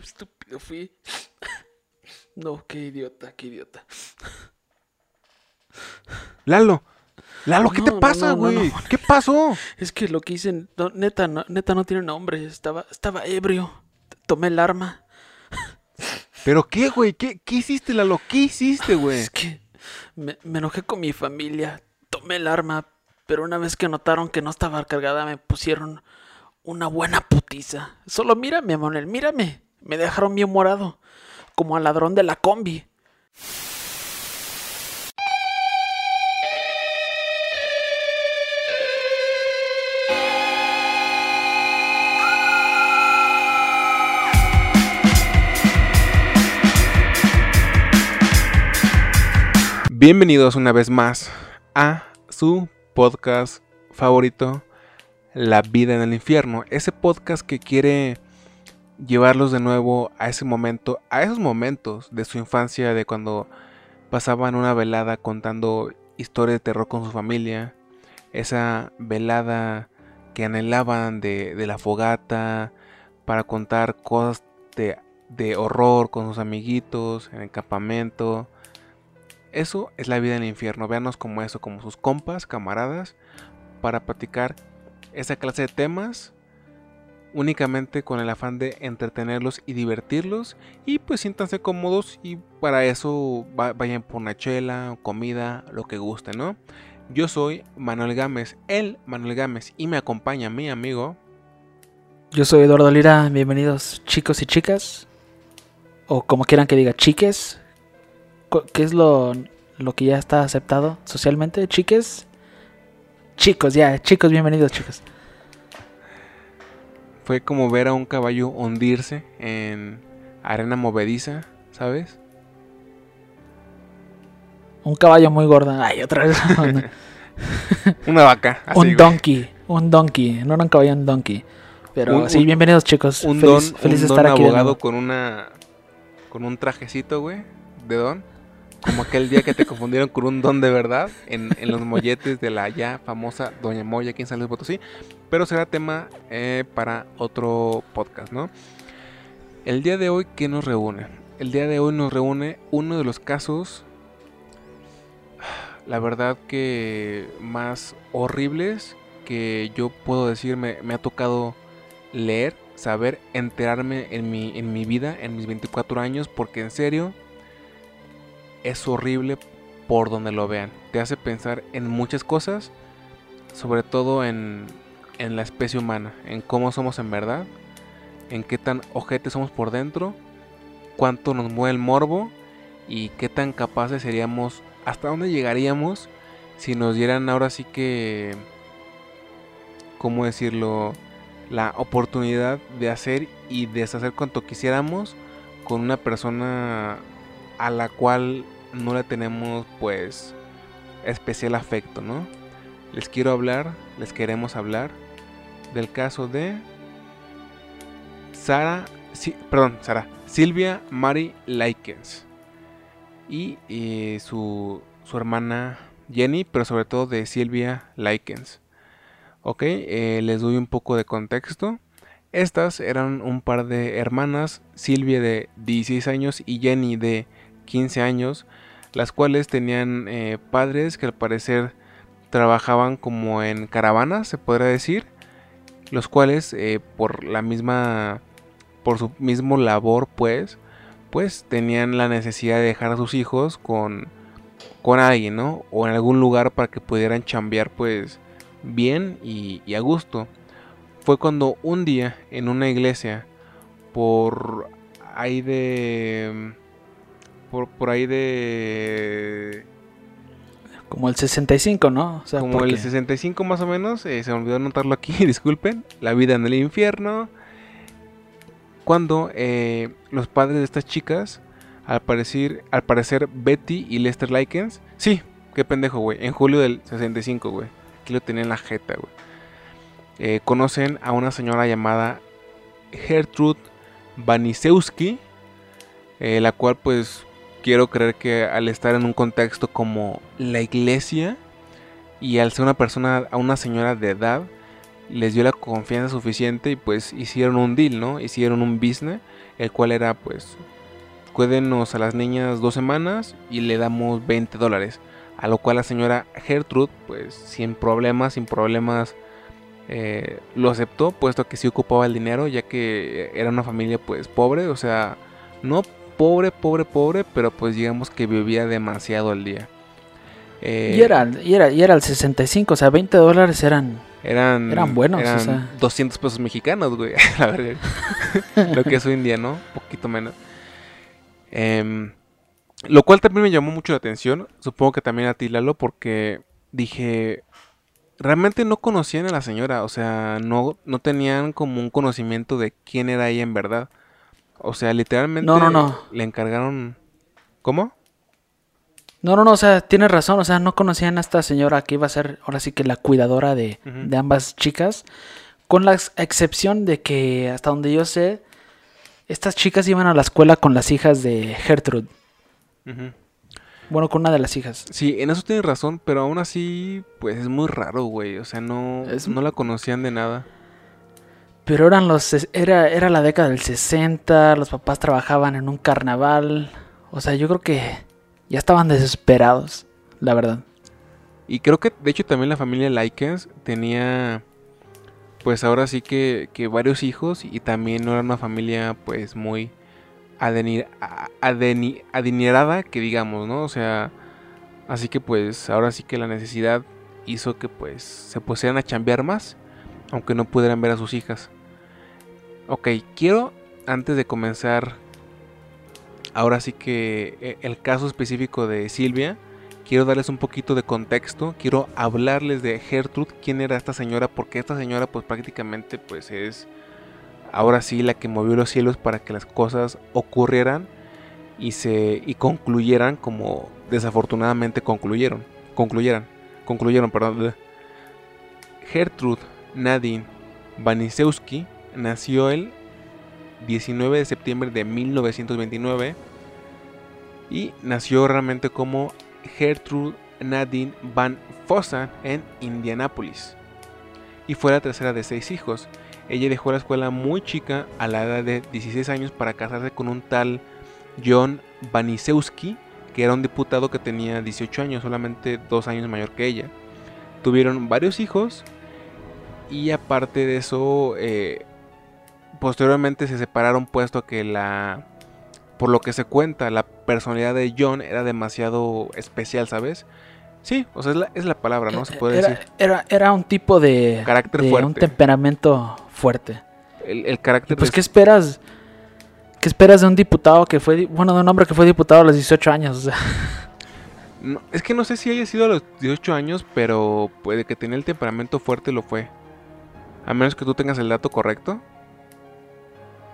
qué estúpido fui. No, qué idiota, qué idiota. Lalo, Lalo, ¿qué No, te pasa, no, güey? no. ¿Qué pasó? Es que lo que hice, no, neta, no, neta no tiene nombre. Estaba, estaba ebrio. Tomé el arma. ¿Pero qué, güey? ¿Qué, qué hiciste, Lalo? ¿Qué hiciste, güey? Es que me, me enojé con mi familia. Tomé el arma. Pero una vez que notaron que no estaba cargada, me pusieron una buena putiza. Solo mírame, Manuel, mírame. Me dejaron bien morado. Como al ladrón de la combi. Bienvenidos una vez más a su podcast favorito, La vida en el infierno. Ese podcast que quiere llevarlos de nuevo a ese momento, a esos momentos de su infancia, de cuando pasaban una velada contando historias de terror con su familia. Esa velada que anhelaban de, la fogata para contar cosas de, de horror con sus amiguitos en el campamento. Eso es la vida en el infierno. Véanos como eso, como sus compas, camaradas, para platicar esa clase de temas únicamente con el afán de entretenerlos y divertirlos. Y pues siéntanse cómodos y para eso va- vayan por una chela, comida, lo que guste, ¿no? Yo soy Manuel Gámez, el Manuel Gámez, y me acompaña mi amigo. Yo soy Eduardo Lira. Bienvenidos, chicos y chicas. O como quieran que diga, chiques. ¿Qué es lo, lo que ya está aceptado socialmente? ¿Chiques? Chicos, ya, chicos, bienvenidos, chicos. Fue como ver a un caballo hundirse en arena movediza, ¿sabes? Un caballo muy gordo. Ay, otra vez. Una vaca. así, un güey. donkey. Un donkey. No era un caballo, un donkey. Pero Un- sí, un- bienvenidos, chicos. un feliz don, feliz un de don estar aquí. abogado con una con un trajecito, güey, de don. Como aquel día que te confundieron con un don de verdad en, los molletes de la ya famosa Doña Moya aquí en San Luis Potosí. Pero será tema eh, para otro podcast, ¿no? El día de hoy, ¿qué nos reúne? El día de hoy nos reúne uno de los casos, la verdad que más horribles que yo puedo decir me, me ha tocado leer, saber, enterarme en mi, en mi vida, en mis 24 años, porque en serio es horrible por donde lo vean. Te hace pensar en muchas cosas, sobre todo en, en la especie humana, en cómo somos en verdad, en qué tan ojetes somos por dentro, cuánto nos mueve el morbo y qué tan capaces seríamos, hasta dónde llegaríamos si nos dieran ahora sí que, ¿cómo decirlo? La oportunidad de hacer y deshacer cuanto quisiéramos con una persona a la cual no le tenemos pues especial afecto, ¿no? Les quiero hablar, les queremos hablar del caso de Sara, sí, perdón, Sara, Silvia Mary Likens y eh, su, su hermana Jenny, pero sobre todo de Silvia Likens. Ok, eh, les doy un poco de contexto. Estas eran un par de hermanas, Silvia de 16 años y Jenny de 15 años, las cuales tenían eh, padres que al parecer trabajaban como en caravanas, se podría decir, los cuales eh, por la misma, por su mismo labor, pues, pues tenían la necesidad de dejar a sus hijos con, con alguien, ¿no? O en algún lugar para que pudieran chambear, pues, bien y, y a gusto. Fue cuando un día en una iglesia, por ahí de... Por, por ahí de... Como el 65, ¿no? O sea, Como porque- el 65 más o menos, eh, se me olvidó anotarlo aquí, disculpen. La vida en el infierno. Cuando eh, los padres de estas chicas, al parecer, al parecer Betty y Lester Likens, sí, qué pendejo, güey, en julio del 65, güey. Aquí lo tenía en la jeta, güey. Eh, conocen a una señora llamada Gertrude Banisewski, la cual pues quiero creer que al estar en un contexto como la iglesia y al ser una persona, a una señora de edad, les dio la confianza suficiente y pues hicieron un deal, ¿no? Hicieron un business, el cual era pues, cuédenos a las niñas dos semanas y le damos 20 dólares. A lo cual la señora Gertrude, pues sin problemas, sin problemas, eh, lo aceptó, puesto que sí ocupaba el dinero, ya que era una familia pues pobre, o sea, no pobre, pobre, pobre, pero pues digamos que vivía demasiado al día. Eh, y, era, y, era, y era el 65, o sea, 20 dólares eran, eran, eran buenos. Eran o sea. 200 pesos mexicanos, güey. La verdad. lo que es hoy en día, ¿no? Un poquito menos. Eh, lo cual también me llamó mucho la atención. Supongo que también a ti, Lalo, porque dije. Realmente no conocían a la señora. O sea, no, no tenían como un conocimiento de quién era ella en verdad. O sea, literalmente no, no, no. le encargaron. ¿Cómo? No, no, no, o sea, tienes razón, o sea, no conocían a esta señora que iba a ser ahora sí que la cuidadora de, uh -huh. de ambas chicas, con la ex excepción de que hasta donde yo sé, estas chicas iban a la escuela con las hijas de Gertrude. Uh -huh. Bueno, con una de las hijas. Sí, en eso tienes razón, pero aún así, pues es muy raro, güey, o sea, no, es... no la conocían de nada. Pero eran los, era, era la década del 60, los papás trabajaban en un carnaval, o sea, yo creo que ya estaban desesperados, la verdad. Y creo que, de hecho, también la familia Likens tenía, pues ahora sí que, que varios hijos y también no era una familia, pues muy adenir, adeni, adinerada, que digamos, ¿no? O sea, así que pues ahora sí que la necesidad hizo que pues se pusieran a chambear más, aunque no pudieran ver a sus hijas. Ok, quiero, antes de comenzar ahora sí que eh, el caso específico de Silvia, quiero darles un poquito de contexto, quiero hablarles de Gertrude, quién era esta señora, porque esta señora pues prácticamente pues es ahora sí la que movió los cielos para que las cosas ocurrieran y se y concluyeran como desafortunadamente concluyeron, concluyeran, concluyeron, perdón. Gertrude Nadine Vanisewski nació el 19 de septiembre de 1929 y nació realmente como Gertrude Nadine Van Fossa en Indianápolis. Y fue la tercera de seis hijos. Ella dejó la escuela muy chica a la edad de 16 años para casarse con un tal John Banisewski, que era un diputado que tenía 18 años, solamente dos años mayor que ella. Tuvieron varios hijos y aparte de eso, eh, posteriormente se separaron puesto que la por lo que se cuenta la personalidad de John era demasiado especial sabes sí o sea es la, es la palabra no se puede era, decir. era, era un tipo de carácter de fuerte. un temperamento fuerte. El, el carácter pues es... qué esperas qué esperas de un diputado que fue bueno de un hombre que fue diputado a los 18 años o sea no, es que no sé si haya sido a los 18 años pero puede que tenía el temperamento fuerte lo fue. A menos que tú tengas el dato correcto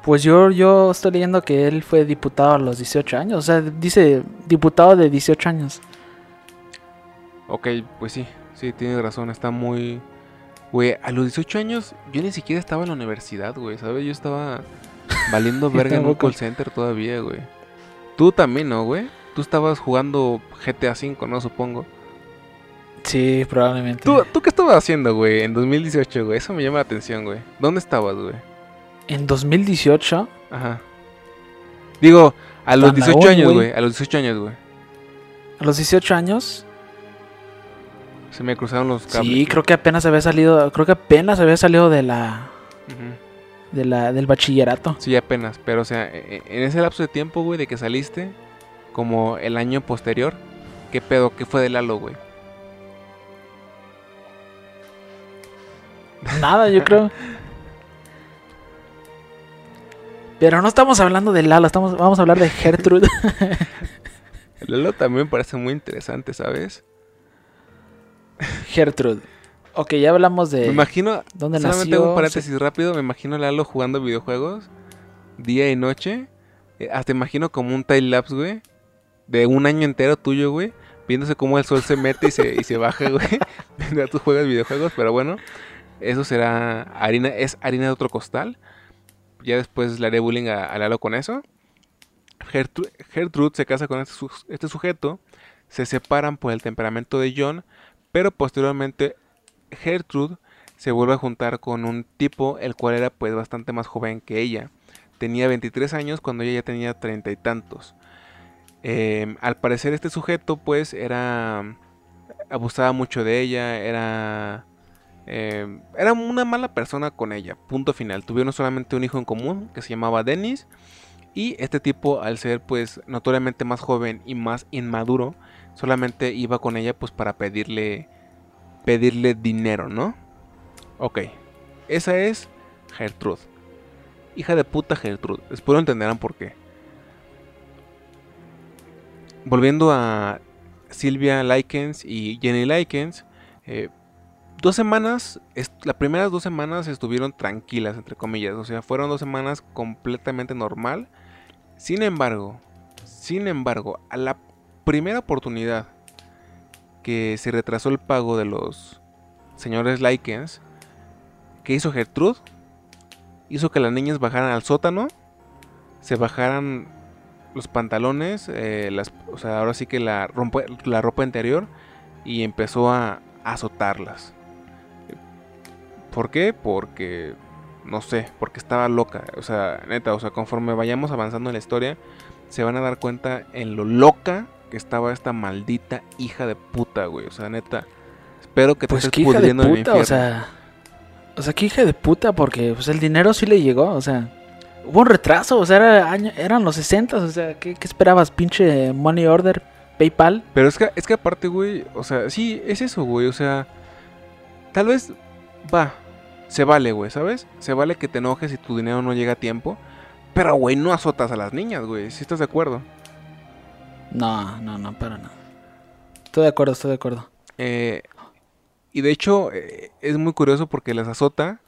pues yo, yo estoy leyendo que él fue diputado a los 18 años. O sea, dice diputado de 18 años. Ok, pues sí, sí, tienes razón. Está muy... Güey, a los 18 años yo ni siquiera estaba en la universidad, güey, ¿sabes? Yo estaba valiendo verga en un call center todavía, güey. Tú también, ¿no, güey? Tú estabas jugando GTA V, ¿no? Supongo. Sí, probablemente. ¿Tú, ¿Tú qué estabas haciendo, güey, en 2018, güey? Eso me llama la atención, güey. ¿Dónde estabas, güey? En 2018. Ajá. Digo, a los 18 años, güey. A los 18 años, güey. A los 18 años. Se me cruzaron los cables. Sí, creo que apenas había salido. Creo que apenas había salido de la. Uh -huh. De la del bachillerato. Sí, apenas. Pero, o sea, en ese lapso de tiempo, güey, de que saliste, como el año posterior, ¿qué pedo? ¿Qué fue de Lalo, güey? Nada, yo creo. Pero no estamos hablando de Lalo, estamos, vamos a hablar de Gertrude. Lalo también parece muy interesante, ¿sabes? Gertrude. Ok, ya hablamos de. Me imagino. ¿Dónde solamente nació? un paréntesis rápido. Me imagino a Lalo jugando videojuegos día y noche. Eh, hasta imagino como un time lapse, güey. De un año entero tuyo, güey. Viéndose cómo el sol se mete y se, y se baja, güey. Mientras tú juegas videojuegos. Pero bueno, eso será harina. Es harina de otro costal ya después le haré bullying a, Lalo con eso. Gertrude, Gertrude, se casa con este, este, sujeto, se separan por el temperamento de John, pero posteriormente Gertrude se vuelve a juntar con un tipo el cual era pues bastante más joven que ella. Tenía 23 años cuando ella ya tenía treinta y tantos. Em, al parecer este sujeto pues era... abusaba mucho de ella, era... em, era una mala persona con ella, punto final. Tuvieron solamente un hijo en común que se llamaba Dennis. Y este tipo, al ser pues notoriamente más joven y más inmaduro, solamente iba con ella pues para pedirle pedirle dinero, ¿no? Ok, esa es Gertrude. Hija de puta Gertrude. Espero entenderán por qué. Volviendo a Silvia Likens y Jenny Likens, eh, dos semanas, las primeras dos semanas estuvieron tranquilas, entre comillas. O sea, fueron dos semanas completamente normal. Sin embargo, sin embargo, a la primera oportunidad que se retrasó el pago de los señores Likens, ¿qué hizo Gertrude? Hizo que las niñas bajaran al sótano, se bajaran los pantalones, eh, las, o sea, ahora sí que la, la ropa interior y empezó a azotarlas. ¿Por qué? Porque, no sé, porque estaba loca. O sea, neta, o sea, conforme vayamos avanzando en la historia, se van a dar cuenta en lo loca que estaba esta maldita hija de puta, güey. O sea, neta, espero que te Pues estés qué hija de pudriendo en puta, o sea. O sea, qué hija de puta, porque pues el dinero sí le llegó, o sea. Hubo un retraso, o sea, era año- eran los 60, o sea, ¿qué, qué esperabas? Pinche money order, PayPal. Pero es que, es que aparte, güey, o sea, sí, es eso, güey, o sea, tal vez, va, se vale, güey, ¿sabes? Se vale que te enojes si tu dinero no llega a tiempo, pero, güey, no azotas a las niñas, güey, si estás de acuerdo. No, no, no, para nada. Estoy de acuerdo, estoy de acuerdo. Eh, y de hecho, eh, es muy curioso porque las azota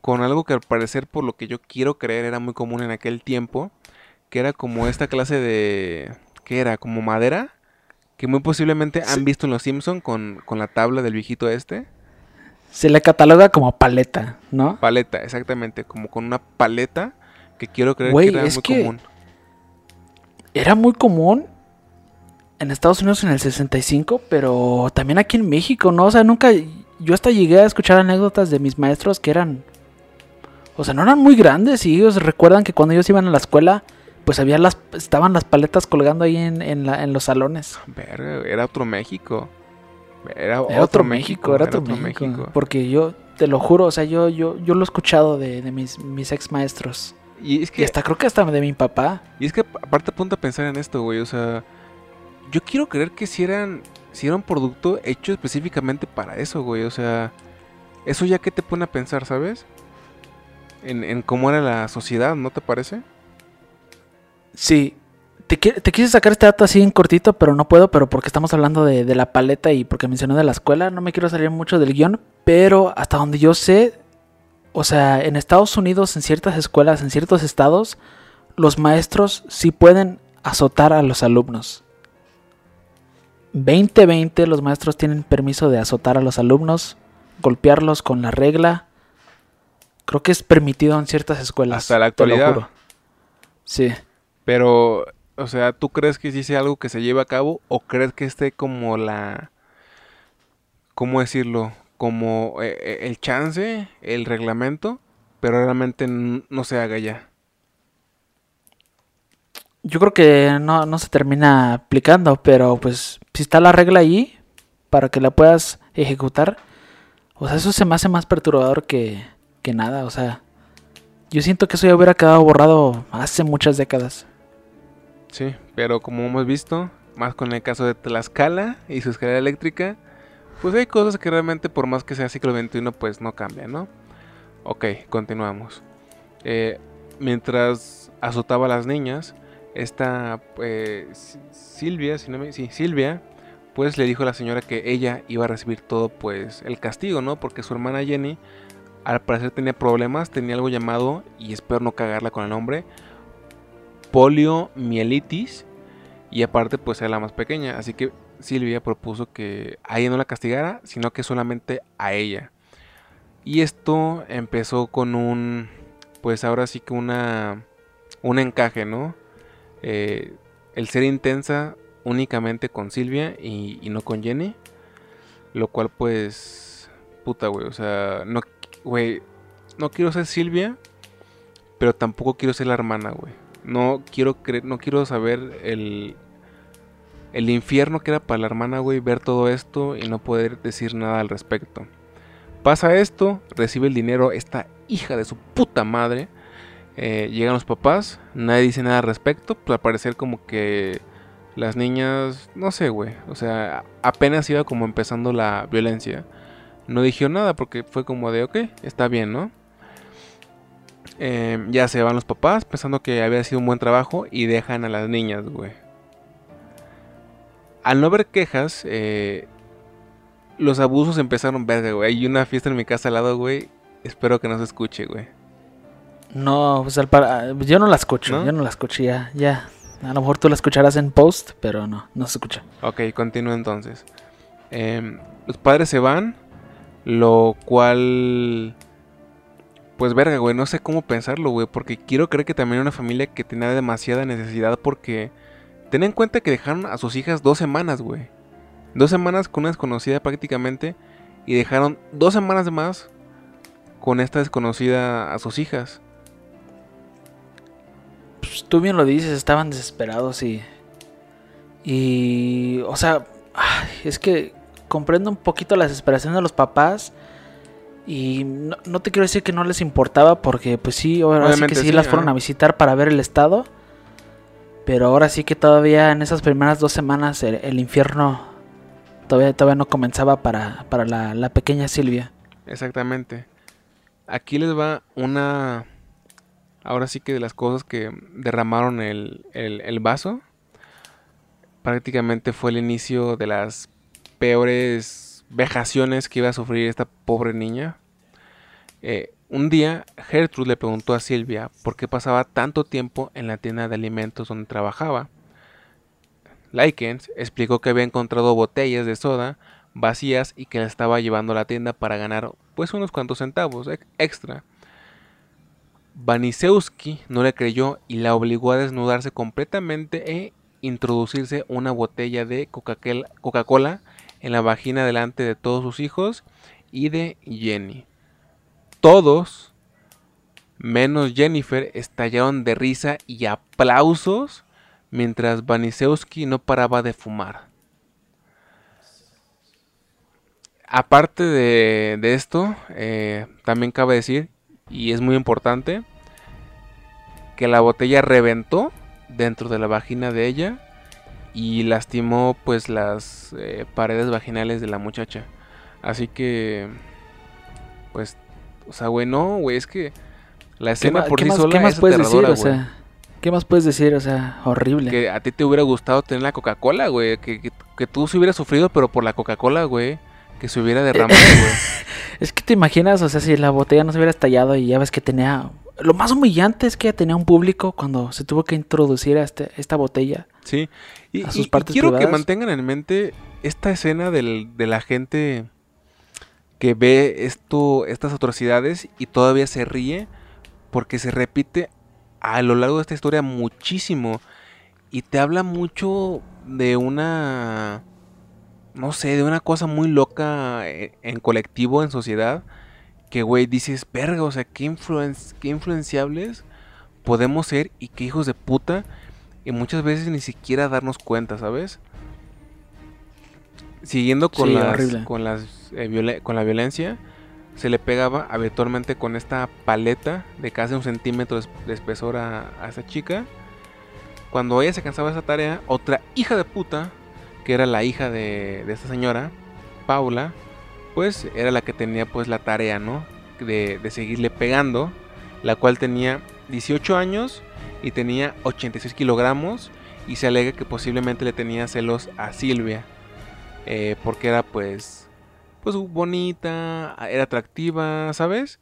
con algo que al parecer, por lo que yo quiero creer, era muy común en aquel tiempo, que era como esta clase de... ¿Qué era? Como madera, que muy posiblemente Sí. han visto en Los Simpson con, con la tabla del viejito este. Se le cataloga como paleta, ¿no? Paleta, exactamente, como con una paleta que quiero creer que era es muy que- común. Era muy común en Estados Unidos en el 65, pero también aquí en México, ¿no? O sea, nunca. Yo hasta llegué a escuchar anécdotas de mis maestros que eran. O sea, no eran muy grandes y ellos recuerdan que cuando ellos iban a la escuela, pues había las. Estaban las paletas colgando ahí en, en, la- en los salones. Verga, era otro México. Era, otro México, era otro México. Porque yo, te lo juro, o sea, yo, yo, yo lo he escuchado de, de mis, mis ex maestros. Y es Y que hasta creo que hasta de mi papá. Y es que aparte ponte a pensar en esto, güey. O sea, yo quiero creer que si eran, si era un producto hecho específicamente para eso, güey. O sea, eso ya que te pone a pensar, ¿sabes? En, en cómo era la sociedad, ¿no te parece? Sí. Te, qui- te quise sacar este dato así en cortito, pero no puedo, pero porque estamos hablando de, de la paleta y porque mencioné de la escuela, no me quiero salir mucho del guion, pero hasta donde yo sé, o sea, en Estados Unidos, en ciertas escuelas, en ciertos estados, los maestros sí pueden azotar a los alumnos. 2020 los maestros tienen permiso de azotar a los alumnos, golpearlos con la regla. Creo que es permitido en ciertas escuelas. Hasta la te lo actualidad. juro. Sí. Pero, o sea, ¿tú crees que sí sea algo que se lleve a cabo? ¿O crees que esté como la... ¿Cómo decirlo? Como eh, eh, el chance, el reglamento, pero realmente no se haga ya. Yo creo que no, no se termina aplicando, pero pues si está la regla ahí para que la puedas ejecutar, o sea, eso se me hace más perturbador que, que nada, o sea, yo siento que eso ya hubiera quedado borrado hace muchas décadas. Sí, pero como hemos visto, más con el caso de Tlaxcala y su escalera eléctrica, pues hay cosas que realmente por más que sea siglo XXI, pues no cambian, ¿no? Ok, continuamos. Eh, mientras azotaba a las niñas, esta eh, Si- Silvia, si no me, sí, Silvia, pues le dijo a la señora que ella iba a recibir todo, pues el castigo, ¿no? Porque su hermana Jenny, al parecer tenía problemas, tenía algo llamado, y espero no cagarla con el nombre, poliomielitis y aparte pues era la más pequeña, así que Silvia propuso que a ella no la castigara, sino que solamente a ella. Y esto empezó con un, pues ahora sí que una, un encaje, ¿no? Eh, el ser intensa únicamente con Silvia y, y no con Jenny, lo cual pues, puta, güey. O sea, no, güey, no quiero ser Silvia, pero tampoco quiero ser la hermana, güey. No quiero no quiero saber el el infierno que era para la hermana, güey, ver todo esto y no poder decir nada al respecto. Pasa esto, recibe el dinero esta hija de su puta madre. Eh, llegan los papás, nadie dice nada al respecto, pues al parecer como que las niñas, no sé, güey, o sea, apenas iba como empezando la violencia. No dijo nada porque fue como de, ok, está bien, ¿no? Eh, ya se van los papás pensando que había sido un buen trabajo y dejan a las niñas, güey. Al no haber quejas, eh, los abusos empezaron verga, güey. Hay una fiesta en mi casa al lado, güey. Espero que no se escuche, güey. No, pues al para... yo no la escucho, yo no la escucho ya, ya. A lo mejor tú la escucharás en post, pero no, no se escucha. Ok, continúo entonces. Em, los padres se van, lo cual... Pues verga, güey, no sé cómo pensarlo, güey, porque quiero creer que también era una familia que tenía demasiada necesidad porque Ten en cuenta que dejaron a sus hijas dos semanas, güey. Dos semanas con una desconocida prácticamente. Y dejaron dos semanas más con esta desconocida a sus hijas. Pues tú bien lo dices, estaban desesperados y... Y... O sea, es que comprendo un poquito la desesperación de los papás. Y no, te quiero decir que no les importaba porque pues sí, obviamente que sí, las fueron a visitar para ver el estado. Pero ahora sí que todavía en esas primeras dos semanas el, infierno todavía, todavía no comenzaba para, para la, pequeña Silvia. Exactamente. Aquí les va una... Ahora sí que de las cosas que derramaron el, el vaso. Prácticamente fue el inicio de las peores vejaciones que iba a sufrir esta pobre niña. Eh, un día, Gertrude le preguntó a Silvia por qué pasaba tanto tiempo en la tienda de alimentos donde trabajaba. Likens explicó que había encontrado botellas de soda vacías y que las estaba llevando a la tienda para ganar pues unos cuantos centavos extra. Vanisewski no le creyó y la obligó a desnudarse completamente e introducirse una botella de Coca-Cola en la vagina delante de todos sus hijos y de Jenny. Todos, menos Jennifer, estallaron de risa y aplausos mientras Vanisewski no paraba de fumar. Aparte de, esto, eh, también cabe decir, y es muy importante, que la botella reventó dentro de la vagina de ella y lastimó pues las eh, paredes vaginales de la muchacha. Así que pues o sea, güey, no, güey, es que la escena por sí sola ¿qué más puedes decir? O sea, ¿qué más puedes decir? O sea, horrible. Que a ti te hubiera gustado tener la Coca-Cola, güey. Que, que, tú se hubieras sufrido, pero por la Coca-Cola, güey. Que se hubiera derramado, güey. es que te imaginas, o sea, si la botella no se hubiera estallado y ya ves que tenía... Lo más humillante es que tenía un público cuando se tuvo que introducir a este, esta botella. Sí. Y, a sus partes quiero que mantengan en mente esta escena del, de la gente que ve esto, estas atrocidades y todavía se ríe porque se repite a lo largo de esta historia muchísimo y te habla mucho de una no sé, de una cosa muy loca e, en, colectivo, en sociedad, que güey dices, verga, o sea, qué, qué influenciables podemos ser y qué hijos de puta y muchas veces ni siquiera darnos cuenta, ¿sabes? Siguiendo con las con las eh, con la violencia, se le pegaba habitualmente con esta paleta de casi un centímetro de espesor a, esa chica. Cuando ella se cansaba de esa tarea, otra hija de puta, que era la hija de, esta señora, Paula, pues era la que tenía pues la tarea, ¿no? De, de seguirle pegando, la cual tenía 18 años y tenía 86 kilogramos y se alega que posiblemente le tenía celos a Silvia, eh, porque era pues pues bonita, era atractiva, ¿sabes?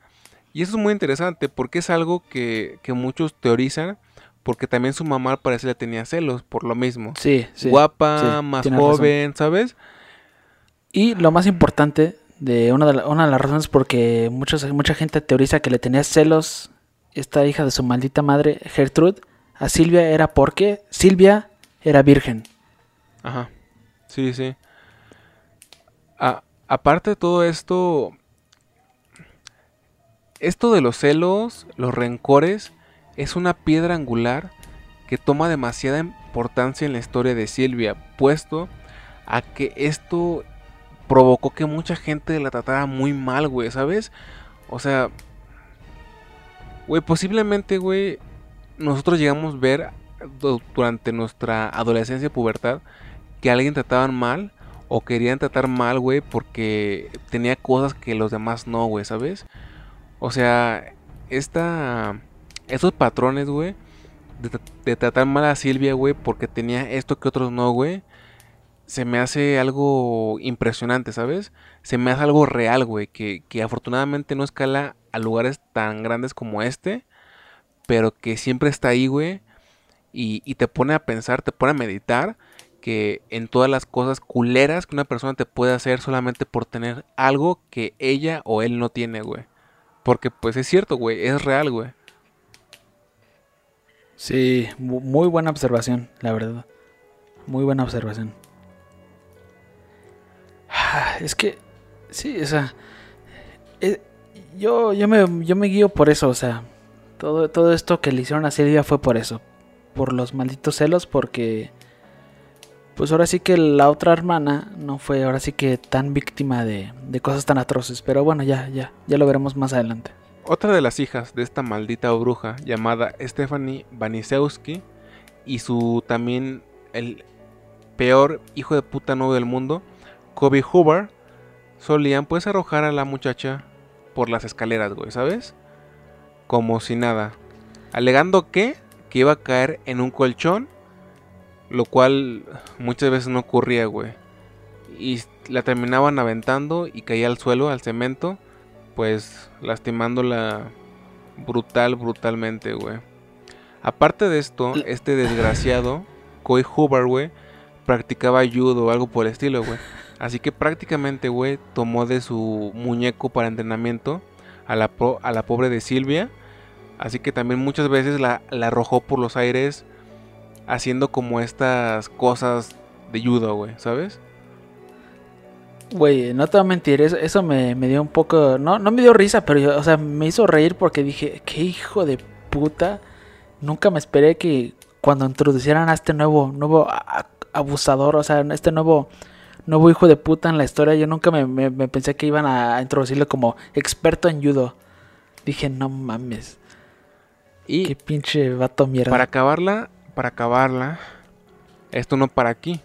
Y eso es muy interesante porque es algo que, muchos teorizan porque también su mamá parece le tenía celos por lo mismo. Sí, sí. Guapa, más joven, ¿sabes? Y lo más importante de una de, una de las razones porque muchos, mucha gente teoriza que le tenía celos esta hija de su maldita madre, Gertrude, a Silvia era porque Silvia era virgen. Ajá. Sí, sí. Ah, aparte de todo esto, esto de los celos, los rencores, es una piedra angular que toma demasiada importancia en la historia de Silvia, puesto a que esto provocó que mucha gente la tratara muy mal, güey, ¿sabes? O sea, güey, posiblemente, güey, nosotros llegamos a ver durante nuestra adolescencia y pubertad que alguien trataban mal o querían tratar mal, güey, porque tenía cosas que los demás no, güey, ¿sabes? O sea, esta esos patrones, güey, de, tratar mal a Silvia, güey, porque tenía esto que otros no, güey, se me hace algo impresionante, ¿sabes? Se me hace algo real, güey, que, que afortunadamente no escala a lugares tan grandes como este, pero que siempre está ahí, güey, y, y te pone a pensar, te pone a meditar que en todas las cosas culeras que una persona te puede hacer solamente por tener algo que ella o él no tiene, güey. Porque pues es cierto, güey, es real, güey. Sí, muy buena observación, la verdad. Muy buena observación. Ah, es que, sí, o sea, eh, yo, yo, me, yo me guío por eso, o sea, todo, todo esto que le hicieron a Silvia fue por eso, por los malditos celos, porque, pues ahora sí que la otra hermana no fue ahora sí que tan víctima de, de cosas tan atroces, pero bueno, ya, ya, ya lo veremos más adelante. Otra de las hijas de esta maldita bruja llamada Stephanie Banisewski y su también el peor hijo de puta nuevo del mundo, Kobe Hoover, solían pues arrojar a la muchacha por las escaleras, güey, ¿sabes? Como si nada. Alegando que, que iba a caer en un colchón, lo cual muchas veces no ocurría, güey. Y la terminaban aventando y caía al suelo, al cemento pues lastimándola brutal, brutalmente, güey. Aparte de esto, este desgraciado, Koi Hoover, güey, practicaba judo o algo por el estilo, güey. Así que prácticamente, güey, tomó de su muñeco para entrenamiento a la, pobre de Silvia. Así que también muchas veces la, la arrojó por los aires haciendo como estas cosas de judo, güey, ¿sabes? Güey, no te voy a mentir, eso, me, dio un poco. No, no me dio risa, pero o sea, me hizo reír porque dije, qué hijo de puta. Nunca me esperé que cuando introducieran a este nuevo, nuevo abusador, o sea, este nuevo, nuevo hijo de puta en la historia, yo nunca me, pensé que iban a introducirlo como experto en judo. Dije, no mames. Y qué pinche vato mierda. Para acabarla, para acabarla, esto no para aquí.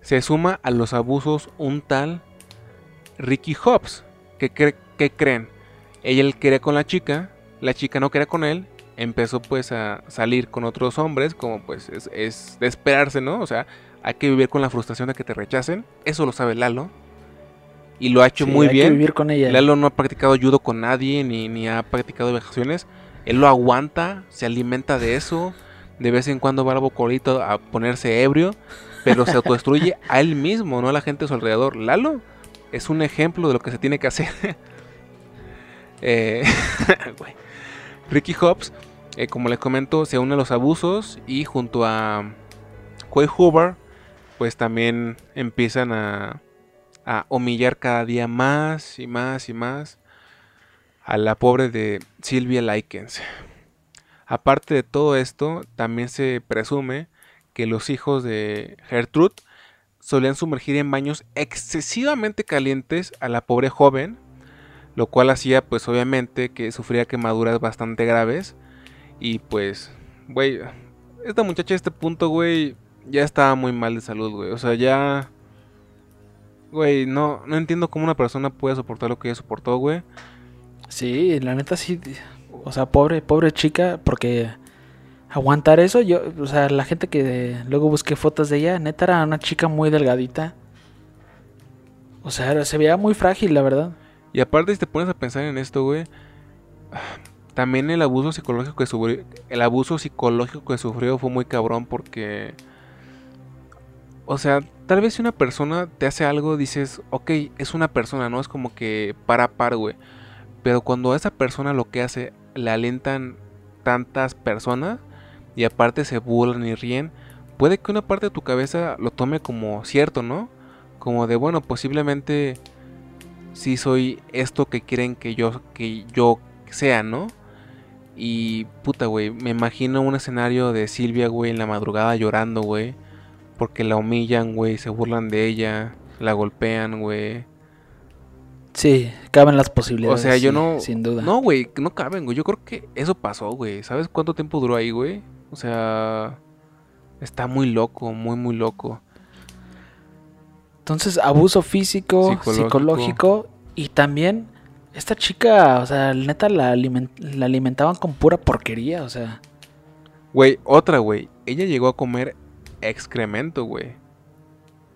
Se suma a los abusos un tal Ricky Hobbs. ¿Qué, creen? Ella quería con la chica, la chica no quería con él, empezó pues a salir con otros hombres, como pues es, de esperarse, ¿no? O sea, hay que vivir con la frustración de que te rechacen, eso lo sabe Lalo. Y lo ha hecho muy bien. vivir con ella. Lalo no ha practicado judo con nadie, ni, ni ha practicado vejaciones. Él lo aguanta, se alimenta de eso. De vez en cuando va al bocolito a ponerse ebrio, pero se autodestruye a él mismo, no a la gente a su alrededor. Lalo es un ejemplo de lo que se tiene que hacer. Eh, Ricky Hobbs, eh, como les comento, se une a los abusos y junto a Quay Hoover, pues también empiezan a, humillar cada día más y más y más a la pobre de Sylvia Likens. Aparte de todo esto, también se presume que los hijos de Gertrude solían sumergir en baños excesivamente calientes a la pobre joven, lo cual hacía pues obviamente que sufría quemaduras bastante graves y pues, güey, esta muchacha a este punto, güey, ya estaba muy mal de salud, güey, o sea, ya... Güey, no, no entiendo cómo una persona puede soportar lo que ella soportó, güey. Sí, la neta sí. O sea, pobre, pobre chica, porque aguantar eso. Yo, o sea, la gente que luego busqué fotos de ella, neta era una chica muy delgadita. O sea, se veía muy frágil, la verdad. Y aparte, si te pones a pensar en esto, güey, también el abuso psicológico que sufrió, el abuso psicológico que sufrió fue muy cabrón porque, o sea, tal vez si una persona te hace algo, dices, ok, es una persona, ¿no? Es como que para par, güey. Pero cuando a esa persona lo que hace le alentan tantas personas, y aparte se burlan y ríen, puede que una parte de tu cabeza lo tome como cierto, ¿no? Como de, bueno, posiblemente sí soy esto que quieren que yo, que yo sea, ¿no? Y puta, güey, me imagino un escenario de Silvia, güey, en la madrugada llorando, güey. Porque la humillan, güey, se burlan de ella, la golpean, güey. Sí, caben las posibilidades. O sea, yo sí, no. Sin duda. No, güey, no caben, güey. Yo creo que eso pasó, güey. ¿Sabes cuánto tiempo duró ahí, güey? O sea. Está muy loco, muy, muy loco. Entonces, abuso físico, Psicológico. psicológico. y también esta chica, o sea, neta la, alimen- la alimentaban con pura porquería, o sea. Güey, otra, güey. Ella llegó a comer excremento, güey.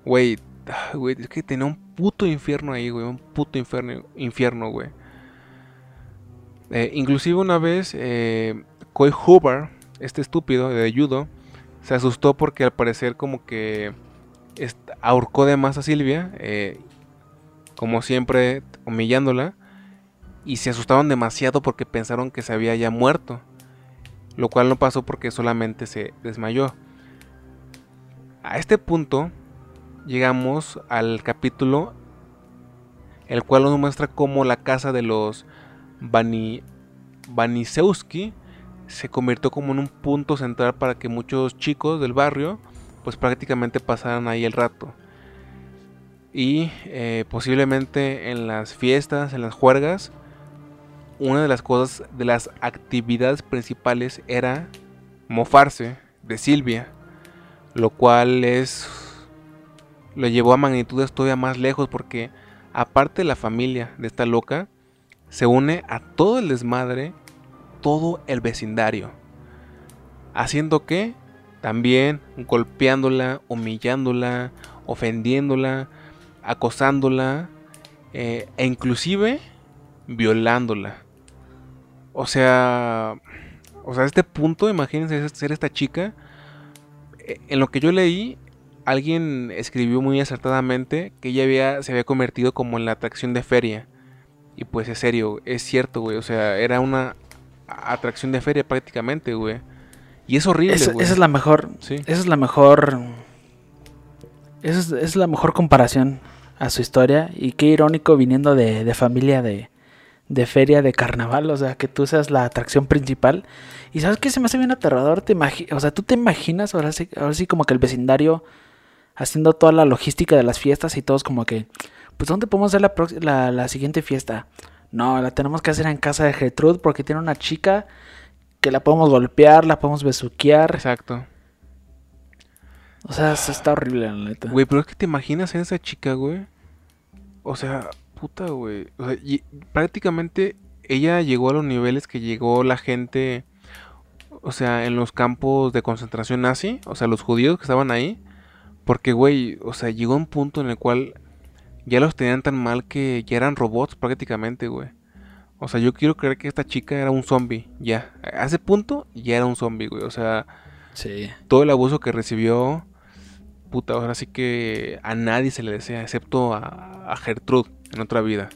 Güey, güey, es que tenía un puto infierno ahí, güey. Un puto infierno, infierno güey. Eh, inclusive una vez, eh, Coy Hoover, este estúpido de judo, se asustó porque al parecer como que ahorcó de más a Silvia, eh, como siempre humillándola, y se asustaron demasiado porque pensaron que se había ya muerto, lo cual no pasó porque solamente se desmayó. A este punto llegamos al capítulo el cual nos muestra cómo la casa de los Bani, se convirtió como en un punto central para que muchos chicos del barrio pues prácticamente pasaran ahí el rato. Y eh, posiblemente en las fiestas, en las juergas, una de las cosas, de las actividades principales era mofarse de Silvia, lo cual es lo llevó a magnitudes todavía más lejos porque aparte de la familia de esta loca, se une a todo el desmadre, todo el vecindario. Haciendo que también golpeándola, humillándola, ofendiéndola, acosándola eh, e inclusive violándola. O sea, o sea, a este punto, imagínense ser esta chica. Eh, En lo que yo leí, alguien escribió muy acertadamente que ella había, se había convertido como en la atracción de feria. Y pues es serio, es cierto, güey. O sea, era una atracción de feria prácticamente, güey. Y es horrible, Esa, güey. esa es la mejor. Sí. Esa es la mejor. Esa es, es la mejor comparación a su historia. Y qué irónico viniendo de, de familia de, de feria de carnaval. O sea, que tú seas la atracción principal. Y sabes que se me hace bien aterrador. Te o sea, tú te imaginas ahora sí, ahora sí como que el vecindario haciendo toda la logística de las fiestas y todos como que. Pues ¿dónde podemos hacer la, la, la siguiente fiesta? No, la tenemos que hacer en casa de Gertrude porque tiene una chica que la podemos golpear, la podemos besuquear. Exacto. O sea, eso está horrible, la neta. Güey, pero es que te imaginas en esa chica, güey. O sea, puta, güey. O sea, y prácticamente ella llegó a los niveles que llegó la gente. O sea, en los campos de concentración nazi. O sea, los judíos que estaban ahí. Porque, güey, o sea, llegó un punto en el cual ya los tenían tan mal que ya eran robots prácticamente, güey. O sea, yo quiero creer que esta chica era un zombie, ya. A ese punto ya era un zombie, güey. O sea, Sí. todo el abuso que recibió, puta, ahora sí que a nadie se le desea, excepto a, a Gertrude en otra vida.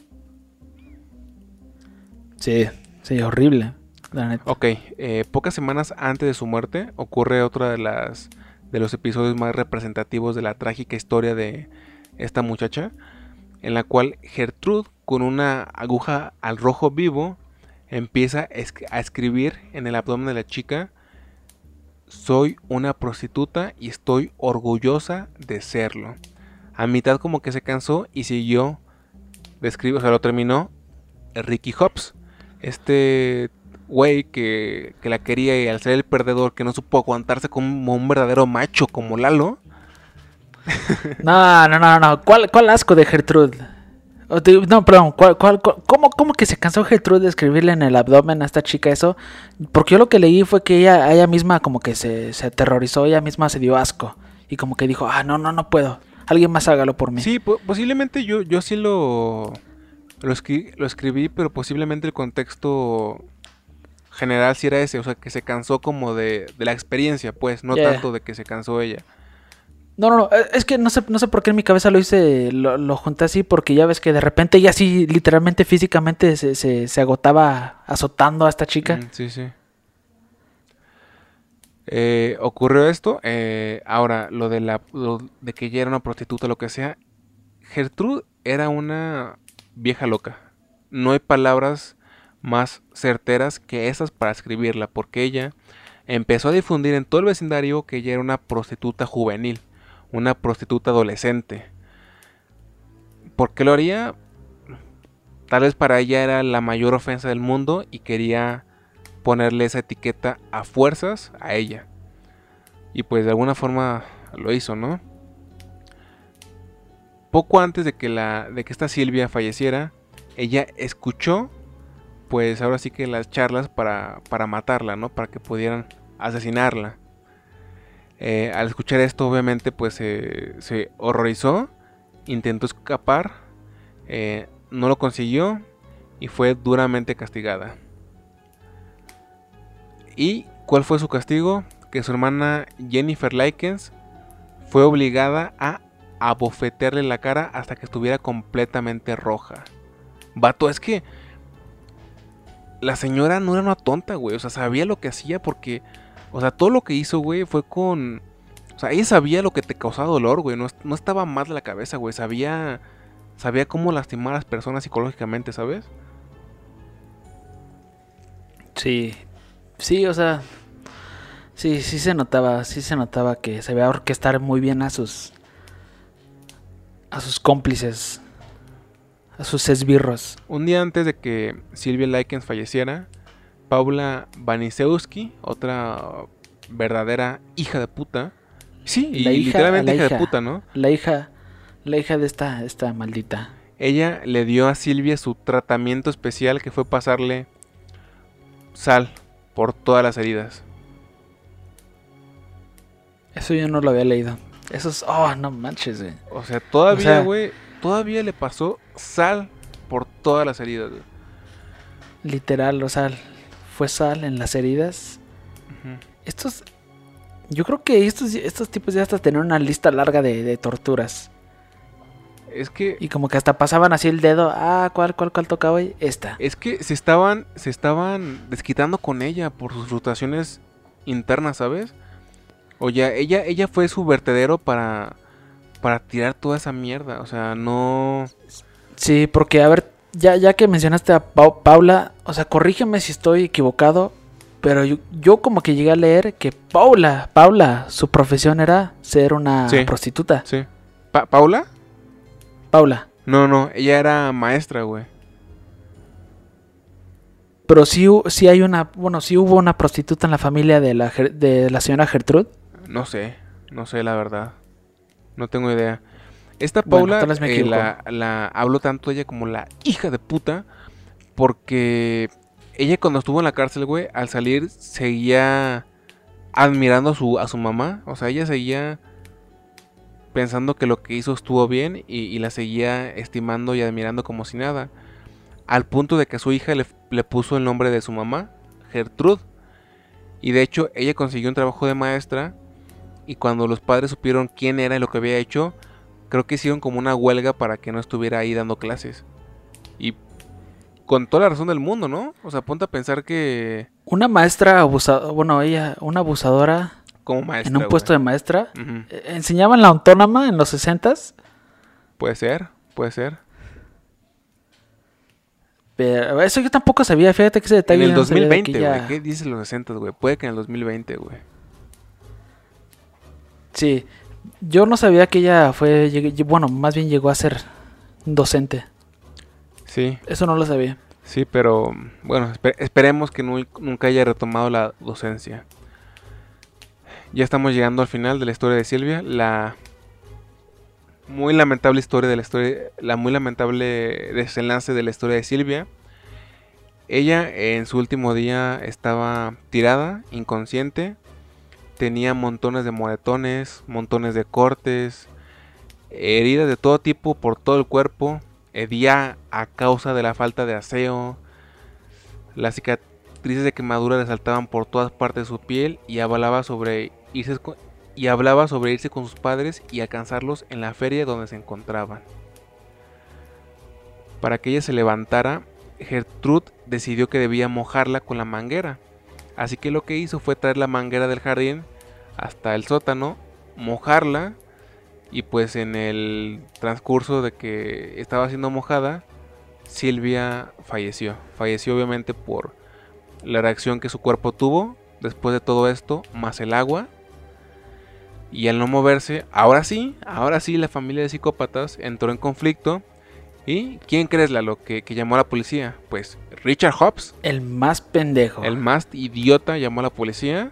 Sí, sí, horrible. La neta. Ok, eh, pocas semanas antes de su muerte ocurre otra de las de los episodios más representativos de la trágica historia de esta muchacha, en la cual Gertrude con una aguja al rojo vivo empieza a esc- a escribir en el abdomen de la chica soy una prostituta y estoy orgullosa de serlo. A mitad como que se cansó y siguió de escribir, o sea, lo terminó Ricky Hobbs. Este güey que, que la quería y al ser el perdedor que no supo aguantarse como un verdadero macho como Lalo. No, no, no, no. ¿Cuál, cuál asco de Gertrude? No, perdón. ¿cuál, cuál, cómo, ¿Cómo que se cansó Gertrude de escribirle en el abdomen a esta chica eso? Porque yo lo que leí fue que ella, ella misma como que se, se aterrorizó, ella misma se dio asco. Y como que dijo, ah, no, no, no puedo. Alguien más hágalo por mí. Sí, po- posiblemente yo, yo sí lo, lo, escri- lo escribí, pero posiblemente el contexto general sí era ese, o sea, que se cansó como de, de la experiencia, pues, no tanto de que se cansó ella. No, no, no, eh, es que no sé, no sé por qué en mi cabeza lo hice, lo, lo junté así, porque ya ves que de repente ella sí, literalmente, físicamente se, se, se agotaba azotando a esta chica. Mm, sí, sí. Eh, ocurrió esto. eh, ahora, lo de la de que ella era una prostituta, lo que sea. Gertrude era una vieja loca. No hay palabras más certeras que esas para escribirla, porque ella empezó a difundir en todo el vecindario que ella era una prostituta juvenil, una prostituta adolescente. ¿Por qué lo haría? Tal vez para ella era la mayor ofensa del mundo y quería ponerle esa etiqueta a fuerzas a ella. Y pues de alguna forma lo hizo, ¿no? Poco antes de que, la, de que esta Silvia falleciera, ella escuchó, pues ahora sí que las charlas para, para matarla, ¿no? Para que pudieran asesinarla. Eh, al escuchar esto, obviamente, pues se horrorizó, intentó escapar, eh, no lo consiguió y fue duramente castigada. ¿Y cuál fue su castigo? Que su hermana Jennifer Likens fue obligada a abofetearle la cara hasta que estuviera completamente roja. Vato, es que la señora no era una tonta, güey. O sea, sabía lo que hacía porque, o sea, todo lo que hizo, güey, fue con... O sea, ella sabía lo que te causaba dolor, güey. No, no estaba mal la cabeza, güey. Sabía... Sabía cómo lastimar a las personas psicológicamente, ¿sabes? Sí. Sí, o sea... Sí, sí se notaba, sí se notaba que sabía orquestar muy bien a sus a sus cómplices, a sus esbirros. Un día antes de que Silvia Likens falleciera, Paula Vanisewski, otra verdadera hija de puta, sí, y literalmente hija, de puta, ¿no? La hija, la hija de esta, esta maldita. Ella le dio a Silvia su tratamiento especial que fue pasarle sal por todas las heridas. Eso yo no lo había leído. Eso es. Oh, no manches, güey. O sea, todavía, güey. todavía le pasó sal por todas las heridas, güey. Literal, o sea, fue sal en las heridas. Estos. Yo creo que estos, estos tipos ya hasta tenían una lista larga de, torturas. Es que. Y como que hasta pasaban así el dedo. Ah, ¿cuál, cuál, cuál toca hoy? Esta. Es que se estaban. Se estaban desquitando con ella por sus rotaciones internas, ¿sabes? O ya, ella, ella fue su vertedero para, para tirar toda esa mierda. O sea, no... Sí, porque, a ver, ya, ya que mencionaste a Paula, o sea, corrígeme si estoy equivocado, pero yo, como que llegué a leer que Paula, Paula, su profesión era ser una prostituta. Sí. ¿Paula? Paula. No, no, ella era maestra, güey. Pero sí, sí hay una, bueno, sí hubo una prostituta en la familia de la, de la señora Gertrude. No sé, no sé la verdad. No tengo idea. Esta Paula eh, la, la hablo tanto ella como la hija de puta porque ella cuando estuvo en la cárcel, güey, al salir seguía admirando a su, a su mamá. O sea, ella seguía pensando que lo que hizo estuvo bien y, la seguía estimando y admirando como si nada. Al punto de que su hija le, le puso el nombre de su mamá, Gertrude. Y de hecho, ella consiguió un trabajo de maestra y cuando los padres supieron quién era y lo que había hecho, creo que hicieron como una huelga para que no estuviera ahí dando clases. Y con toda la razón del mundo, ¿no? O sea, ponte a pensar que... Una maestra abusadora, bueno, ella, una abusadora... Como maestra. En un puesto de maestra. Eh, ¿Enseñaban la autónoma en los 60 Puede ser, puede ser. Pero eso yo tampoco sabía, fíjate que ese detalle. En el 2020, güey. ¿Qué dice los 60, güey? Puede que en el 2020, güey. Sí, yo no sabía que ella fue, bueno, más bien llegó a ser docente. Sí. Eso no lo sabía. Sí, pero bueno, esperemos que nunca haya retomado la docencia. Ya estamos llegando al final de la historia de Silvia, la muy lamentable historia de la historia, la muy lamentable desenlace de la historia de Silvia. Ella en su último día estaba tirada, inconsciente, tenía montones de moretones, montones de cortes, heridas de todo tipo por todo el cuerpo, hedía a causa de la falta de aseo, las cicatrices de quemadura resaltaban por todas partes de su piel y hablaba sobre irse y hablaba sobre irse con sus padres y alcanzarlos en la feria donde se encontraban. Para que ella se levantara, Gertrude decidió que debía mojarla con la manguera. Así que lo que hizo fue traer la manguera del jardín hasta el sótano, mojarla y pues en el transcurso de que estaba siendo mojada, Silvia falleció. Falleció obviamente por la reacción que su cuerpo tuvo después de todo esto, más el agua. Y al no moverse, ahora sí, ahora sí la familia de psicópatas entró en conflicto. ¿Y quién crees, lo que, que llamó a la policía? Pues Richard Hobbs. El más pendejo. El más idiota llamó a la policía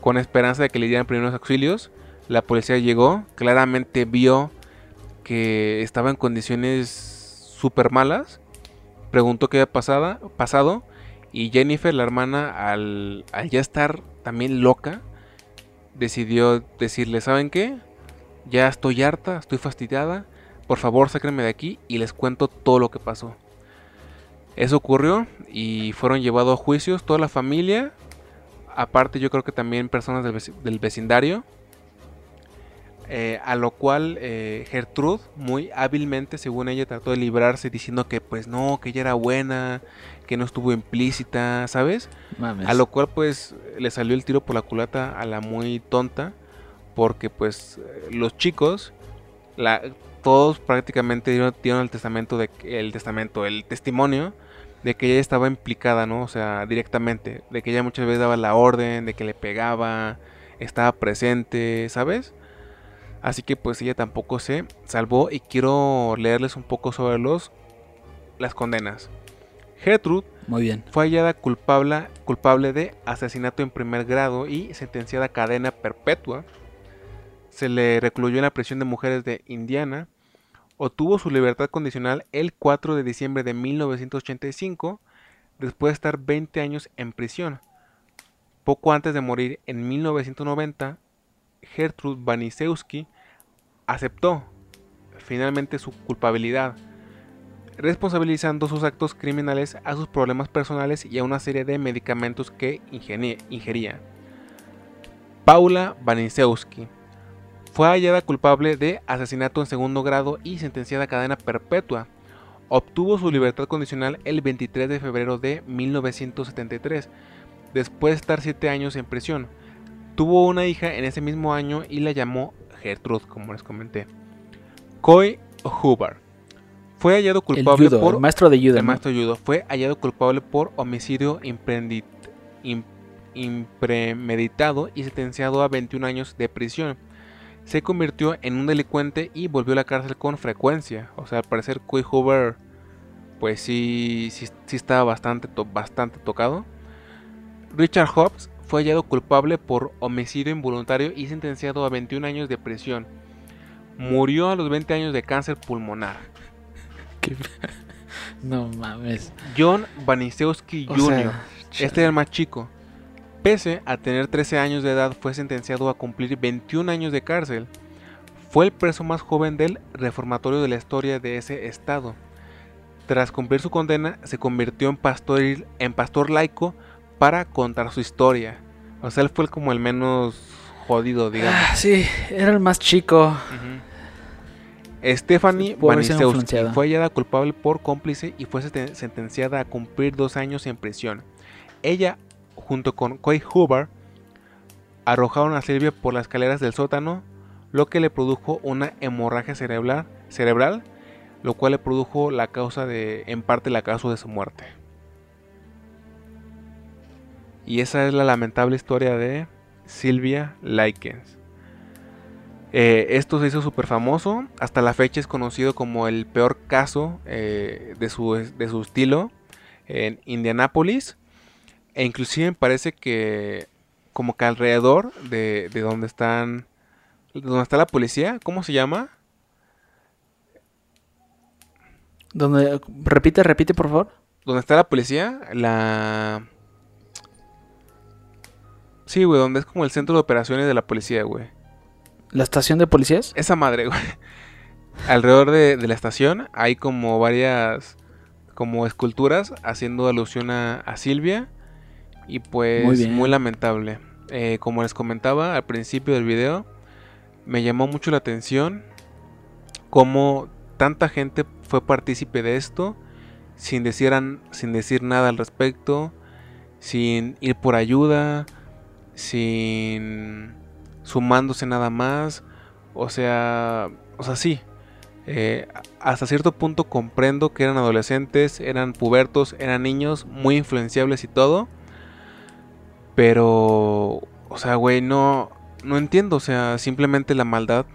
con esperanza de que le dieran primeros auxilios. La policía llegó, claramente vio que estaba en condiciones súper malas. Preguntó qué había pasado, pasado y Jennifer, la hermana, al, ya estar también loca, decidió decirle, ¿saben qué? Ya estoy harta, estoy fastidiada. Por favor, sáquenme de aquí y les cuento todo lo que pasó. Eso ocurrió y fueron llevados a juicios toda la familia. Aparte yo creo que también personas del vecindario. Eh, a lo cual eh, Gertrude muy hábilmente, según ella, trató de librarse diciendo que pues no, que ella era buena, que no estuvo implícita, ¿sabes? A lo cual pues le salió el tiro por la culata a la muy tonta, porque pues los chicos, la, todos prácticamente dieron, el testamento, de, el testamento, el testimonio de que ella estaba implicada, ¿no? O sea, directamente, de que ella muchas veces daba la orden, de que le pegaba, estaba presente, ¿sabes? Así que pues ella tampoco se salvó y quiero leerles un poco sobre los las condenas. Gertrude Muy bien. fue hallada culpable, culpable de asesinato en primer grado y sentenciada a cadena perpetua. Se le recluyó en la prisión de mujeres de Indiana. Obtuvo su libertad condicional el 4 de diciembre de 1985, después de estar 20 años en prisión. Poco antes de morir en 1990, Gertrude Banisewski aceptó finalmente su culpabilidad, responsabilizando sus actos criminales a sus problemas personales y a una serie de medicamentos que ingería. Paula Banisewski fue hallada culpable de asesinato en segundo grado y sentenciada a cadena perpetua. Obtuvo su libertad condicional el 23 de febrero de 1973, después de estar 7 años en prisión. Tuvo una hija en ese mismo año y la llamó Gertrude, como les comenté. Coy Hubbard fue hallado culpable por maestro de judo, maestro fue hallado culpable por homicidio impremeditado y sentenciado a 21 años de prisión. Se convirtió en un delincuente y volvió a la cárcel con frecuencia. O sea, al parecer Coy Hoover pues sí, sí, sí estaba bastante, bastante tocado. Richard Hobbs fue hallado culpable por homicidio involuntario y sentenciado a 21 años de prisión. Murió a los 20 años de cáncer pulmonar. No mames. John Banisewski Jr., este era el más chico. Pese a tener 13 años de edad, fue sentenciado a cumplir 21 años de cárcel. Fue el preso más joven del reformatorio de la historia de ese estado. Tras cumplir su condena, se convirtió en pastor, en pastor laico para contar su historia. O sea, él fue como el menos jodido, digamos. Ah, sí, era el más chico. Stephanie Vanisewski fue hallada culpable por cómplice y fue sentenciada a cumplir dos años en prisión. Ella, junto con Coy Hoover, arrojaron a Silvia por las escaleras del sótano, lo que le produjo una hemorragia cerebral, cerebral lo cual le produjo la causa de, en parte la causa de su muerte. Y esa es la lamentable historia de Silvia Likens. Eh, esto se hizo súper famoso. Hasta la fecha es conocido como el peor caso eh, de, su, de, su, estilo en Indianápolis. E inclusive me parece que como que alrededor de, de donde están... Donde está la policía, ¿cómo se llama? Donde, repite, repite por favor. Donde está la policía, la... Sí, güey, donde es como el centro de operaciones de la policía, güey. ¿La estación de policías? Esa madre, güey. Alrededor de, la estación hay como varias como esculturas haciendo alusión a, Silvia. Y pues muy, lamentable. Eh, como les comentaba al principio del video, me llamó mucho la atención cómo tanta gente fue partícipe de esto sin decir, sin decir nada al respecto, sin ir por ayuda, sin sumándose nada más. O sea, o sea, sí. Eh, hasta cierto punto comprendo que eran adolescentes, eran pubertos, eran niños, muy influenciables y todo. Pero, o sea, güey, no, no entiendo. O sea, simplemente la maldad,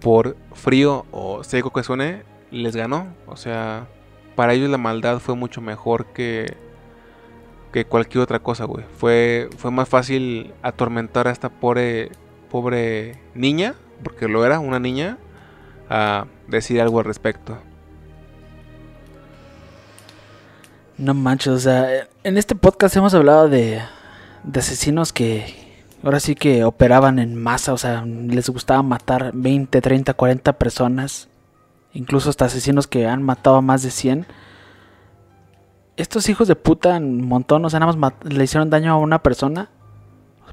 por frío o seco que suene, les ganó. O sea, para ellos la maldad fue mucho mejor que, que cualquier otra cosa, güey. Fue, fue más fácil atormentar a esta pobre, pobre niña, porque lo era, una niña, a decir algo al respecto. No manches, o sea, en este podcast hemos hablado de, de asesinos que ahora sí que operaban en masa, o sea, les gustaba matar 20, 30, 40 personas, incluso hasta asesinos que han matado a más de 100. Estos hijos de puta, un montón, o sea, nada más le hicieron daño a una persona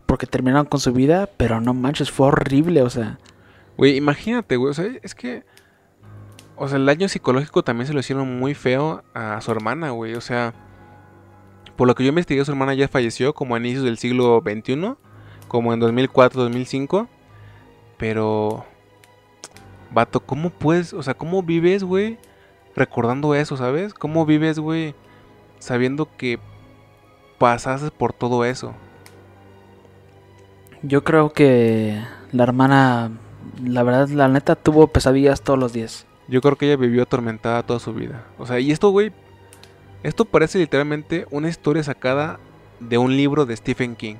porque terminaron con su vida, pero no manches, fue horrible, o sea. Güey, imagínate, güey, o sea, es que... O sea, el daño psicológico también se lo hicieron muy feo a su hermana, güey, o sea... Por lo que yo investigué, su hermana ya falleció como a inicios del siglo XXI, como en 2004, 2005. Pero, vato, ¿cómo puedes, o sea, cómo vives, güey, recordando eso, ¿sabes? ¿Cómo vives, güey, sabiendo que pasaste por todo eso? Yo creo que la hermana, la verdad, la neta, tuvo pesadillas todos los días. Yo creo que ella vivió atormentada toda su vida. O sea, y esto, güey, esto parece literalmente una historia sacada de un libro de Stephen King.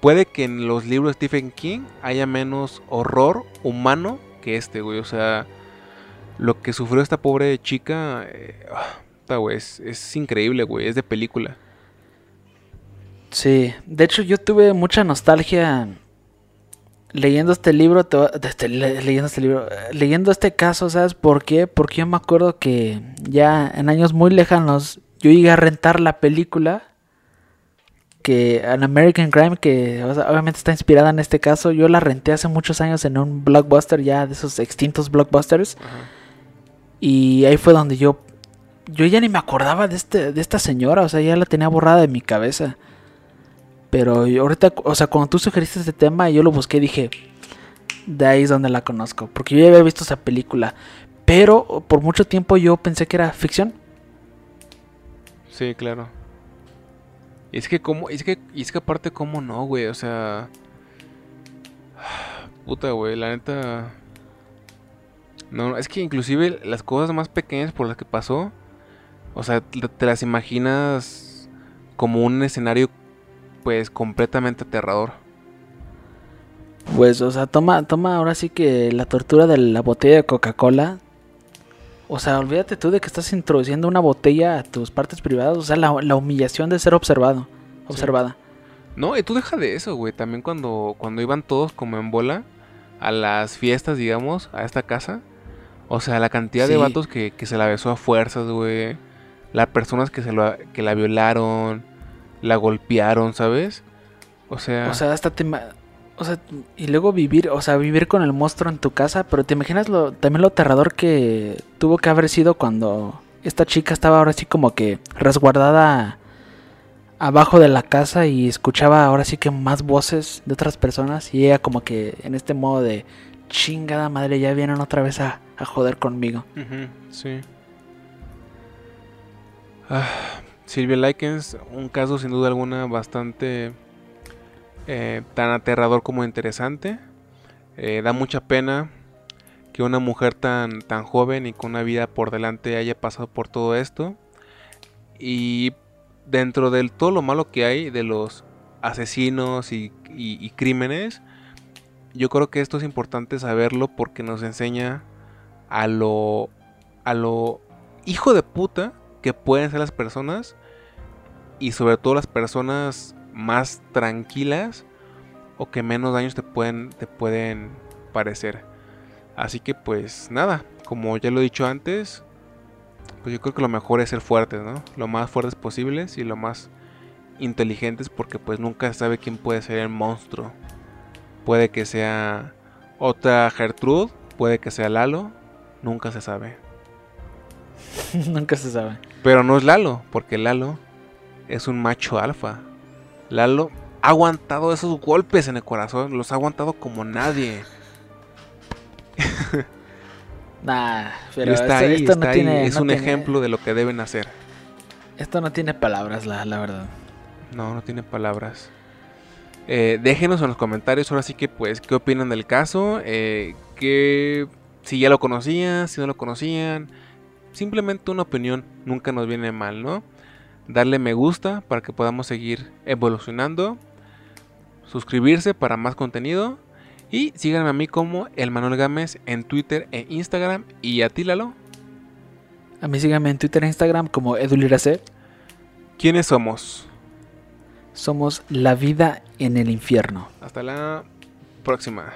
Puede que en los libros de Stephen King haya menos horror humano que este, güey. O sea, lo que sufrió esta pobre chica, eh, güey, es, es increíble, güey. Es de película. Sí, de hecho yo tuve mucha nostalgia leyendo este libro, este, leyendo este libro, leyendo este caso, ¿sabes por qué? Porque yo me acuerdo que ya en años muy lejanos yo llegué a rentar la película que An American Crime, que obviamente está inspirada en este caso, yo la renté hace muchos años en un blockbuster ya de esos extintos blockbusters. Y ahí fue donde yo yo ya ni me acordaba de este de esta señora, o sea, ya la tenía borrada de mi cabeza. Pero ahorita, o sea, cuando tú sugeriste este tema, yo lo busqué y dije, de ahí es donde la conozco. Porque yo ya había visto esa película. Pero por mucho tiempo yo pensé que era ficción. Sí, claro. Es que como, es que, es que aparte cómo no, güey, o sea... Puta, güey, la neta... No, es que inclusive las cosas más pequeñas por las que pasó, o sea, te las imaginas como un escenario pues completamente aterrador. Pues, o sea, toma, toma ahora sí que la tortura de la botella de Coca-Cola. O sea, olvídate tú de que estás introduciendo una botella a tus partes privadas. O sea, la, humillación de ser observado, observada. No, y tú deja de eso, güey. También cuando, cuando iban todos como en bola a las fiestas, digamos, a esta casa. O sea, la cantidad de vatos que, que, se la besó a fuerzas, güey. Las personas que, se lo, que la violaron la golpearon, ¿sabes? O sea... O sea, hasta te... O sea, y luego vivir, o sea, vivir con el monstruo en tu casa, pero te imaginas lo, también lo aterrador que tuvo que haber sido cuando esta chica estaba ahora sí como que resguardada abajo de la casa y escuchaba ahora sí que más voces de otras personas y ella como que en este modo de chingada madre ya vienen otra vez a, a joder conmigo. sí. Ah, Silvia Likens, un caso sin duda alguna bastante eh, tan aterrador como interesante. Eh, da mucha pena que una mujer tan, tan joven y con una vida por delante haya pasado por todo esto. Y dentro de todo lo malo que hay de los asesinos y, y crímenes, yo creo que esto es importante saberlo porque nos enseña a lo, a lo hijo de puta que pueden ser las personas y sobre todo las personas más tranquilas o que menos daños te pueden, te pueden parecer. Así que pues nada, como ya lo he dicho antes, pues yo creo que lo mejor es ser fuertes, ¿no? Lo más fuertes posibles y lo más inteligentes porque pues nunca se sabe quién puede ser el monstruo. Puede que sea otra Gertrude, puede que sea Lalo, nunca se sabe. nunca se sabe. Pero no es Lalo, porque Lalo es un macho alfa. Lalo ha aguantado esos golpes en el corazón, los ha aguantado como nadie. Nah, pero está esto, ahí, esto está no ahí. tiene. es no un tiene- ejemplo de lo que deben hacer. Esto no tiene palabras, la, la verdad. No, no tiene palabras. Eh, déjenos en los comentarios ahora sí que pues qué opinan del caso, eh, que si ya lo conocían, si no lo conocían, simplemente una opinión nunca nos viene mal, ¿no? Darle me gusta para que podamos seguir evolucionando, suscribirse para más contenido y síganme a mí como el Manuel Gámez en Twitter e Instagram y a ti Lalo, A mí síganme en Twitter e Instagram como edulirac. ¿quiénes somos? Somos la vida en el infierno. Hasta la próxima.